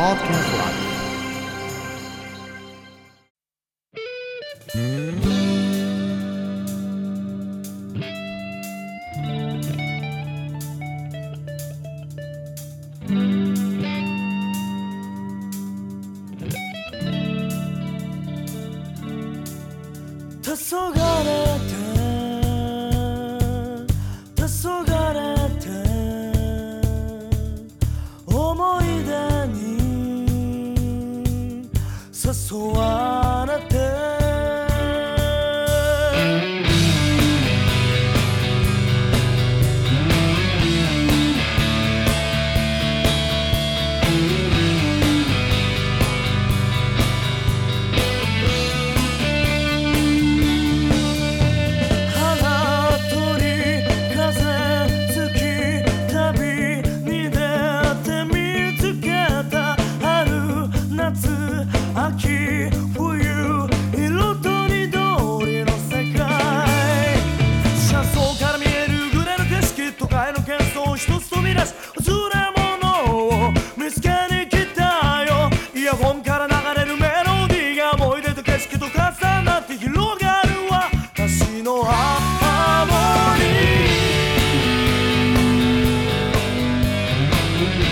Podcast Live 黄昏て sua を一つ飛び出すずれ物を見つけに来たよ。イヤホンから流れるメロディーが思い出と景色と重なって広がる私のハーモニー。